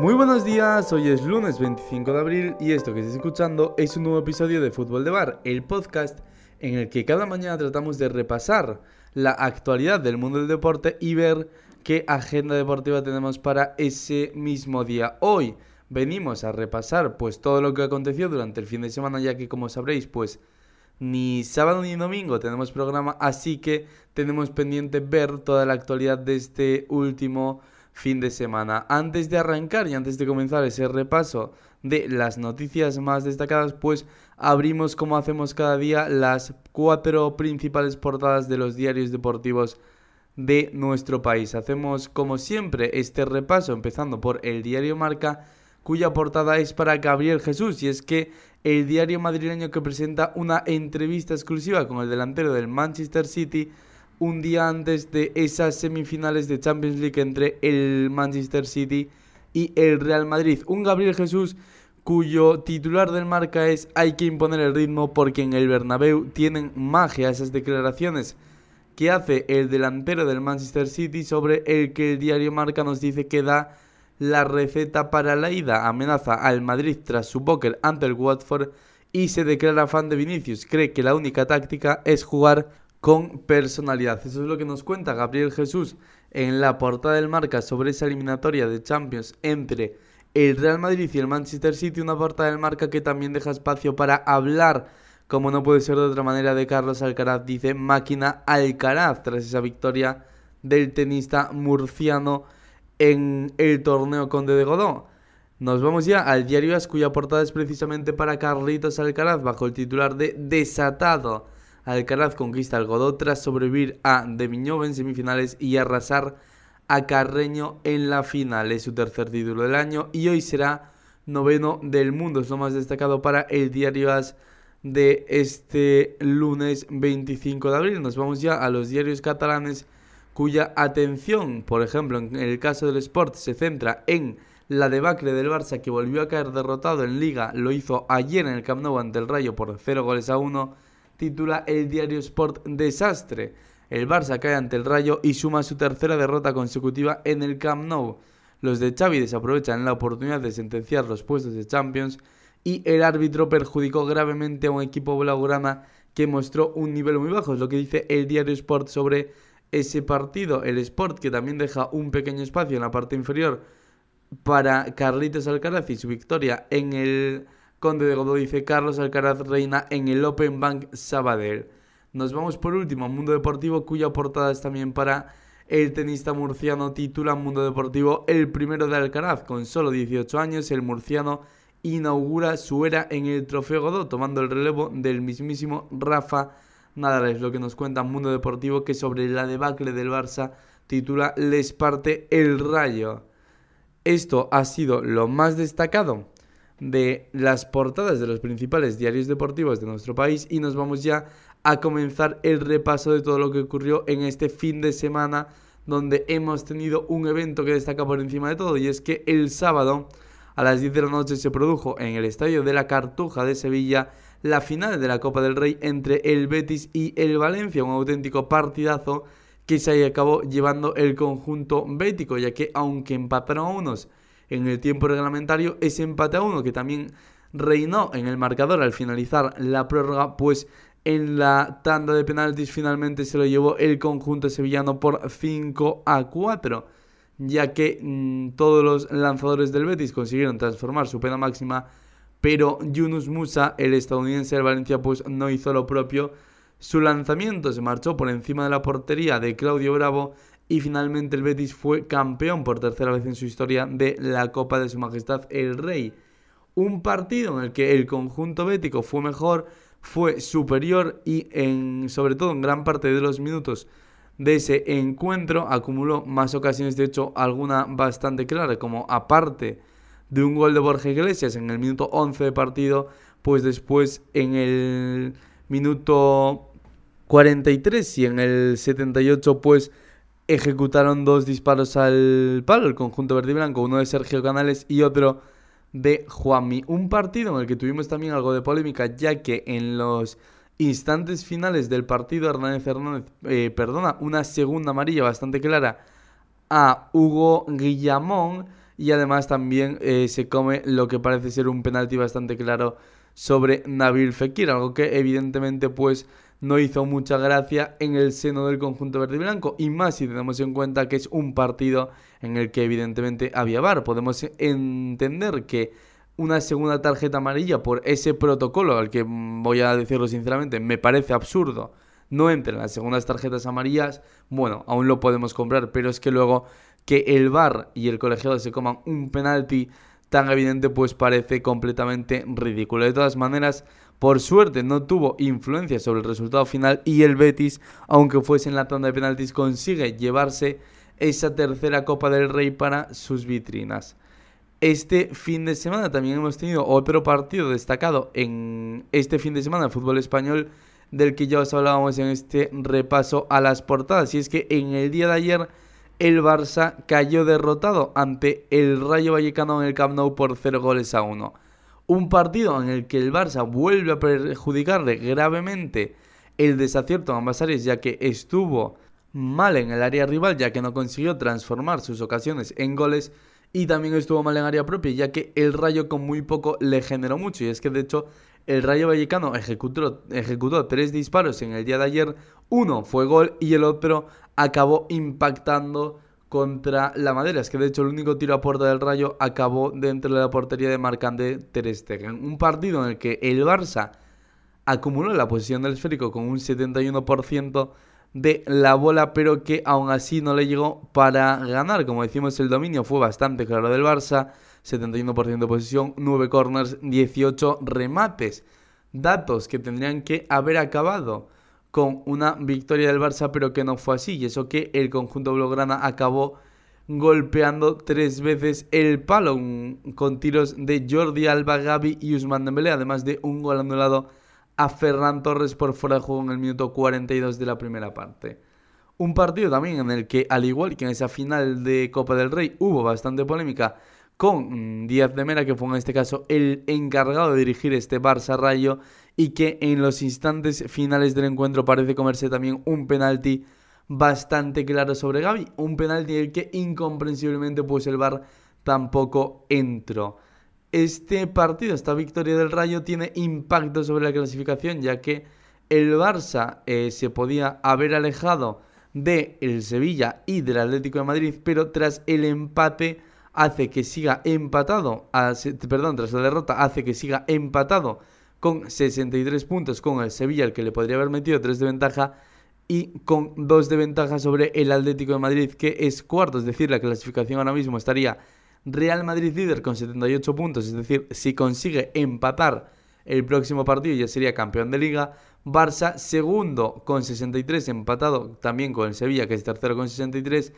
Muy buenos días, hoy es lunes 25 de abril y esto que estáis escuchando es un nuevo episodio de Fútbol de Bar, el podcast en el que cada mañana tratamos de repasar la actualidad del mundo del deporte y ver qué agenda deportiva tenemos para ese mismo día. Hoy venimos a repasar pues todo lo que aconteció durante el fin de semana ya que como sabréis pues ni sábado ni domingo tenemos programa así que tenemos pendiente ver toda la actualidad de este último fin de semana. Antes de arrancar y antes de comenzar ese repaso de las noticias más destacadas, pues abrimos como hacemos cada día las cuatro principales portadas de los diarios deportivos de nuestro país. Hacemos como siempre este repaso empezando por el diario Marca cuya portada es para Gabriel Jesús y es que el diario madrileño que presenta una entrevista exclusiva con el delantero del Manchester City un día antes de esas semifinales de Champions League entre el Manchester City y el Real Madrid. Un Gabriel Jesús cuyo titular del marca es hay que imponer el ritmo porque en el Bernabéu tienen magia esas declaraciones que hace el delantero del Manchester City sobre el que el diario Marca nos dice que da la receta para la ida, amenaza al Madrid tras su póker ante el Watford y se declara fan de Vinicius. Cree que la única táctica es jugar con personalidad. Eso es lo que nos cuenta Gabriel Jesús en la portada del marca sobre esa eliminatoria de Champions entre el Real Madrid y el Manchester City, una portada del marca que también deja espacio para hablar, como no puede ser de otra manera, de Carlos Alcaraz, dice máquina Alcaraz, tras esa victoria del tenista murciano en el torneo Conde de Godó. Nos vamos ya al diario As, cuya portada es precisamente para Carlitos Alcaraz, bajo el titular de Desatado. Alcaraz conquista el Godó tras sobrevivir a De en semifinales y arrasar a Carreño en la final. Es su tercer título del año y hoy será noveno del mundo. Es lo más destacado para el diario As de este lunes 25 de abril. Nos vamos ya a los diarios catalanes cuya atención, por ejemplo, en el caso del Sport, se centra en la debacle del Barça que volvió a caer derrotado en Liga. Lo hizo ayer en el Camp Nou ante el Rayo por 0 goles a 1 titula el diario Sport Desastre. El Barça cae ante el Rayo y suma su tercera derrota consecutiva en el Camp Nou. Los de Xavi desaprovechan la oportunidad de sentenciar los puestos de Champions y el árbitro perjudicó gravemente a un equipo blaugrana que mostró un nivel muy bajo. Es lo que dice el diario Sport sobre ese partido. El Sport que también deja un pequeño espacio en la parte inferior para Carlitos Alcaraz y su victoria en el Conde de Godó dice Carlos Alcaraz reina en el Open Bank Sabadell. Nos vamos por último a Mundo Deportivo, cuya portada es también para el tenista murciano. Titula Mundo Deportivo el primero de Alcaraz. Con solo 18 años, el murciano inaugura su era en el Trofeo Godó, tomando el relevo del mismísimo Rafa Nadal. Es lo que nos cuenta Mundo Deportivo, que sobre la debacle del Barça titula Les parte el rayo. Esto ha sido lo más destacado de las portadas de los principales diarios deportivos de nuestro país y nos vamos ya a comenzar el repaso de todo lo que ocurrió en este fin de semana donde hemos tenido un evento que destaca por encima de todo y es que el sábado a las 10 de la noche se produjo en el estadio de la Cartuja de Sevilla la final de la Copa del Rey entre el Betis y el Valencia, un auténtico partidazo que se acabó llevando el conjunto bético, ya que aunque empataron a unos en el tiempo reglamentario, ese empate a uno que también reinó en el marcador al finalizar la prórroga, pues en la tanda de penaltis finalmente se lo llevó el conjunto sevillano por 5 a 4, ya que mm, todos los lanzadores del Betis consiguieron transformar su pena máxima, pero Yunus Musa, el estadounidense del Valencia, pues no hizo lo propio. Su lanzamiento se marchó por encima de la portería de Claudio Bravo y finalmente el Betis fue campeón por tercera vez en su historia de la Copa de Su Majestad el Rey. Un partido en el que el conjunto bético fue mejor, fue superior y en, sobre todo en gran parte de los minutos de ese encuentro acumuló más ocasiones, de hecho alguna bastante clara, como aparte de un gol de Borja Iglesias en el minuto 11 de partido, pues después en el minuto 43 y en el 78 pues ejecutaron dos disparos al palo, el conjunto verde y blanco, uno de Sergio Canales y otro de Juanmi. Un partido en el que tuvimos también algo de polémica, ya que en los instantes finales del partido Hernández Hernández eh, perdona una segunda amarilla bastante clara a Hugo Guillamón y además también eh, se come lo que parece ser un penalti bastante claro sobre Nabil Fekir, algo que evidentemente pues no hizo mucha gracia en el seno del conjunto verde y blanco y más si tenemos en cuenta que es un partido en el que evidentemente había VAR. Podemos entender que una segunda tarjeta amarilla por ese protocolo, al que voy a decirlo sinceramente, me parece absurdo, no entren las segundas tarjetas amarillas, bueno, aún lo podemos comprar, pero es que luego que el VAR y el colegiado se coman un penalti tan evidente, pues parece completamente ridículo. De todas maneras, por suerte no tuvo influencia sobre el resultado final y el Betis, aunque fuese en la tanda de penaltis, consigue llevarse esa tercera Copa del Rey para sus vitrinas. Este fin de semana también hemos tenido otro partido destacado en este fin de semana de fútbol español del que ya os hablábamos en este repaso a las portadas. Y es que en el día de ayer el Barça cayó derrotado ante el Rayo Vallecano en el Camp Nou por 0 goles a 1 un partido en el que el Barça vuelve a perjudicarle gravemente el desacierto a ambas áreas, ya que estuvo mal en el área rival, ya que no consiguió transformar sus ocasiones en goles, y también estuvo mal en área propia, ya que el Rayo con muy poco le generó mucho, y es que de hecho el Rayo Vallecano ejecutó, ejecutó tres disparos en el día de ayer, uno fue gol y el otro acabó impactando contra la Madera. Es que de hecho el único tiro a puerta del Rayo acabó dentro de la portería de Marcande Ter Stegen. Un partido en el que el Barça acumuló la posición del esférico con un 71% de la bola, pero que aún así no le llegó para ganar. Como decimos, el dominio fue bastante claro del Barça. 71% de posición, 9 corners, 18 remates. Datos que tendrían que haber acabado con una victoria del Barça, pero que no fue así. Y eso que el conjunto blaugrana acabó golpeando tres veces el palo con tiros de Jordi Alba, Gaby y Usman Dembélé, además de un gol anulado a Ferran Torres por fuera de juego en el minuto 42 de la primera parte. Un partido también en el que, al igual que en esa final de Copa del Rey, hubo bastante polémica con Díaz de Mera, que fue en este caso el encargado de dirigir este Barça Rayo y que en los instantes finales del encuentro parece comerse también un penalti bastante claro sobre Gaby, un penalti en el que incomprensiblemente pues el VAR tampoco entró. Este partido, esta victoria del Rayo tiene impacto sobre la clasificación ya que el Barça eh, se podía haber alejado de el Sevilla y del Atlético de Madrid, pero tras el empate hace que siga empatado, perdón, tras la derrota hace que siga empatado con 63 puntos con el Sevilla, el que le podría haber metido 3 de ventaja, y con 2 de ventaja sobre el Atlético de Madrid, que es cuarto, es decir, la clasificación ahora mismo estaría Real Madrid líder con 78 puntos, es decir, si consigue empatar el próximo partido ya sería campeón de liga. Barça segundo con 63, empatado también con el Sevilla, que es tercero con 63.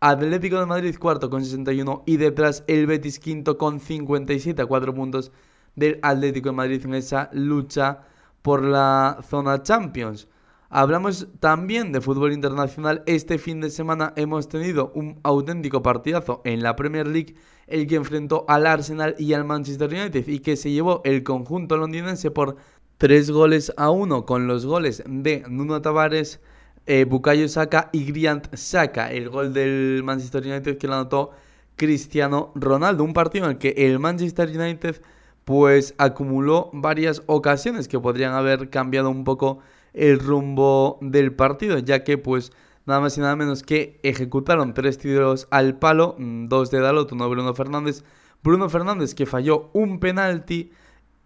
Atlético de Madrid cuarto con 61 y detrás el Betis quinto con 57 a 4 puntos del Atlético de Madrid en esa lucha por la zona Champions. Hablamos también de fútbol internacional. Este fin de semana hemos tenido un auténtico partidazo en la Premier League, el que enfrentó al Arsenal y al Manchester United y que se llevó el conjunto londinense por 3 goles a 1 con los goles de Nuno Tavares, eh, Bukayo Saka y Griant Saka. El gol del Manchester United que lo anotó Cristiano Ronaldo. Un partido en el que el Manchester United pues acumuló varias ocasiones que podrían haber cambiado un poco el rumbo del partido, ya que pues nada más y nada menos que ejecutaron tres tiros al palo, mm, dos de Dalot, uno de Bruno Fernández. Bruno Fernández que falló un penalti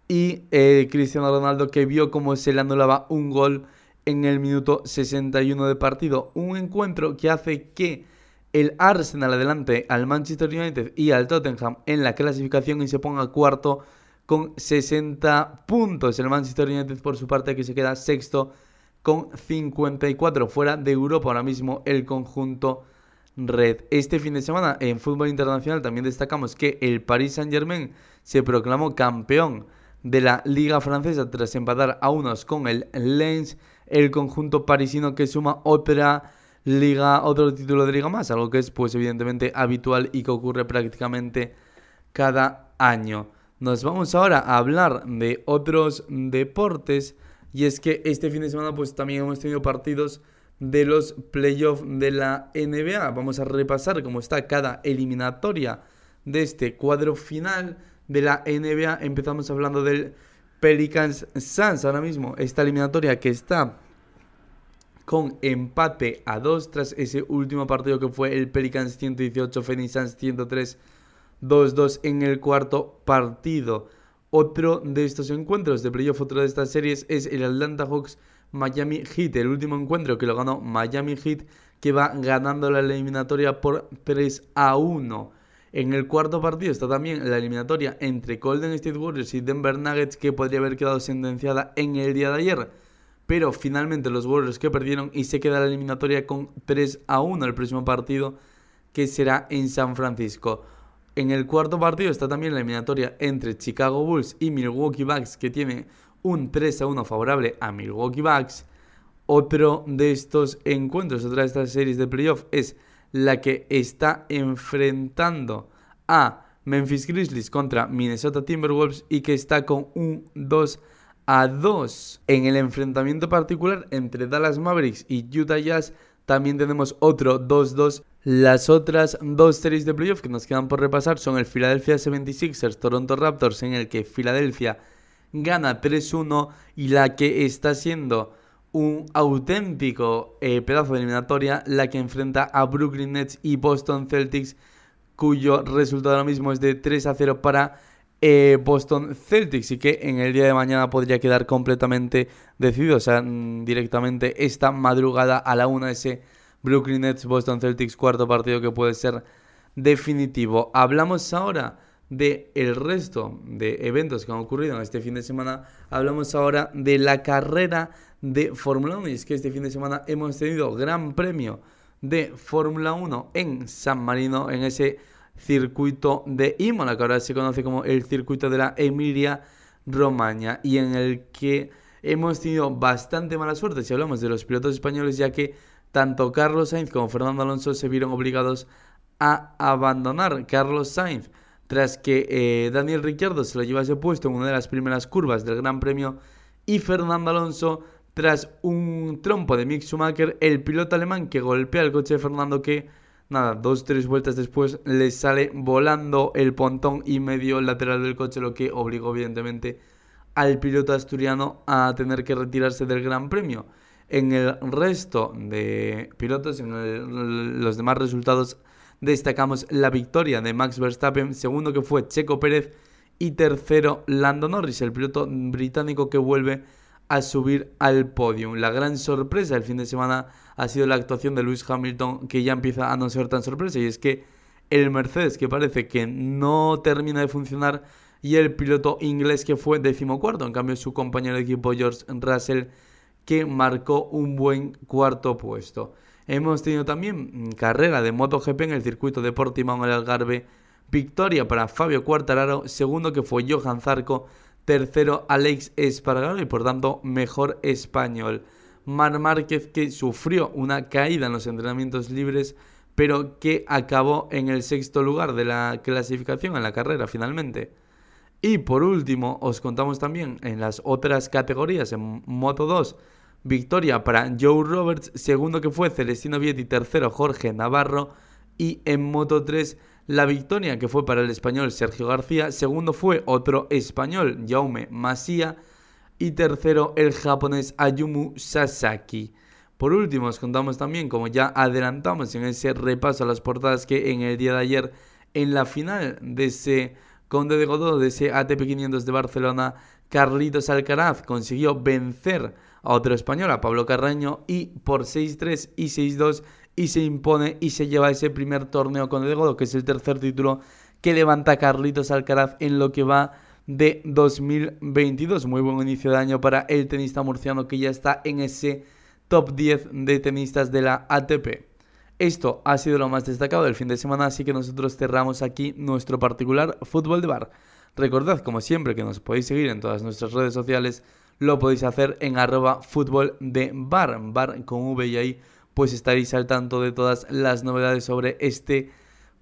y eh, Cristiano Ronaldo que vio cómo se le anulaba un gol en el minuto 61 de partido. Un encuentro que hace que el Arsenal adelante al Manchester United y al Tottenham en la clasificación y se ponga cuarto con 60 puntos. El Manchester United por su parte que se queda sexto con 54 fuera de Europa ahora mismo el conjunto red. Este fin de semana en fútbol internacional también destacamos que el Paris Saint Germain se proclamó campeón de la Liga Francesa tras empatar a unos con el Lens, el conjunto parisino que suma otra liga, otro título de liga más, algo que es pues evidentemente habitual y que ocurre prácticamente cada año. Nos vamos ahora a hablar de otros deportes y es que este fin de semana pues también hemos tenido partidos de los playoffs de la NBA. Vamos a repasar cómo está cada eliminatoria de este cuadro final de la NBA. Empezamos hablando del Pelicans Suns ahora mismo, esta eliminatoria que está con empate a 2 tras ese último partido que fue el Pelicans 118, Phoenix Suns 103, 2-2 en el cuarto partido. Otro de estos encuentros de playoff, otro de estas series es el Atlanta Hawks Miami Heat, el último encuentro que lo ganó Miami Heat, que va ganando la eliminatoria por 3 a 1. En el cuarto partido está también la eliminatoria entre Golden State Warriors y Denver Nuggets, que podría haber quedado sentenciada en el día de ayer. Pero finalmente los Warriors que perdieron y se queda la eliminatoria con 3 a 1 el próximo partido, que será en San Francisco. En el cuarto partido está también la eliminatoria entre Chicago Bulls y Milwaukee Bucks, que tiene un 3 a 1 favorable a Milwaukee Bucks. Otro de estos encuentros, otra de estas series de playoff es la que está enfrentando a Memphis Grizzlies contra Minnesota Timberwolves y que está con un 2 a 2. En el enfrentamiento particular entre Dallas Mavericks y Utah Jazz también tenemos otro 2-2. Las otras dos series de playoff que nos quedan por repasar son el Philadelphia 76ers Toronto Raptors en el que Philadelphia gana 3-1 y la que está siendo un auténtico eh, pedazo de eliminatoria, la que enfrenta a Brooklyn Nets y Boston Celtics, cuyo resultado ahora mismo es de 3 0 para eh, Boston Celtics y que en el día de mañana podría quedar completamente decidido, o sea, mm, directamente esta madrugada a la 1 ese Brooklyn Nets Boston Celtics cuarto partido que puede ser definitivo. Hablamos ahora de resto de eventos que han ocurrido en este fin de semana, hablamos ahora de la carrera de Fórmula 1. Y es que este fin de semana hemos tenido gran premio de Fórmula 1 en San Marino, en ese circuito de Imola, que ahora se conoce como el circuito de la Emilia Romagna, y en el que hemos tenido bastante mala suerte si hablamos de los pilotos españoles, ya que tanto Carlos Sainz como Fernando Alonso se vieron obligados a abandonar. Carlos Sainz tras que eh, Daniel Ricciardo se lo llevase puesto en una de las primeras curvas del Gran Premio y Fernando Alonso tras un trompo de Mick Schumacher, el piloto alemán que golpea el coche de Fernando que, nada, dos, tres vueltas después le sale volando el pontón y medio lateral del coche, lo que obligó evidentemente al piloto asturiano a tener que retirarse del Gran Premio. En el resto de pilotos, en los demás resultados destacamos la victoria de Max Verstappen, segundo que fue Checo Pérez y tercero Lando Norris, el piloto británico que vuelve a subir al podio. La gran sorpresa del fin de semana ha sido la actuación de Lewis Hamilton, que ya empieza a no ser tan sorpresa, y es que el Mercedes, que parece que no termina de funcionar, y el piloto inglés que fue decimocuarto, en cambio su compañero de equipo George Russell, que marcó un buen cuarto puesto. Hemos tenido también carrera de MotoGP en el circuito de Portimao en el Algarve. Victoria para Fabio Quartararo, segundo que fue Johan Zarco, tercero Alex Espargaro y por tanto mejor español. Mar Márquez que sufrió una caída en los entrenamientos libres pero que acabó en el sexto lugar de la clasificación en la carrera finalmente. Y por último os contamos también en las otras categorías en Moto 2 Victoria para Joe Roberts, segundo que fue Celestino Vietti, tercero Jorge Navarro y en Moto 3 la victoria que fue para el español Sergio García, segundo fue otro español Jaume Masía y tercero el japonés Ayumu Sasaki. Por último, os contamos también, como ya adelantamos en ese repaso a las portadas, que en el día de ayer, en la final de ese Conde de Godó, de ese ATP 500 de Barcelona, Carlitos Alcaraz consiguió vencer a otro español, a Pablo Carraño, y por 6-3 y 6-2 y se impone y se lleva ese primer torneo con el Godo, que es el tercer título que levanta Carlitos Alcaraz en lo que va de 2022. Muy buen inicio de año para el tenista murciano que ya está en ese top 10 de tenistas de la ATP. Esto ha sido lo más destacado del fin de semana, así que nosotros cerramos aquí nuestro particular fútbol de bar. Recordad, como siempre, que nos podéis seguir en todas nuestras redes sociales lo podéis hacer en arroba fútbol de bar, bar con V y ahí pues estaréis al tanto de todas las novedades sobre este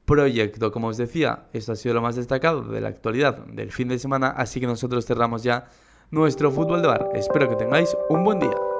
proyecto. Como os decía, esto ha sido lo más destacado de la actualidad del fin de semana, así que nosotros cerramos ya nuestro fútbol de bar. Espero que tengáis un buen día.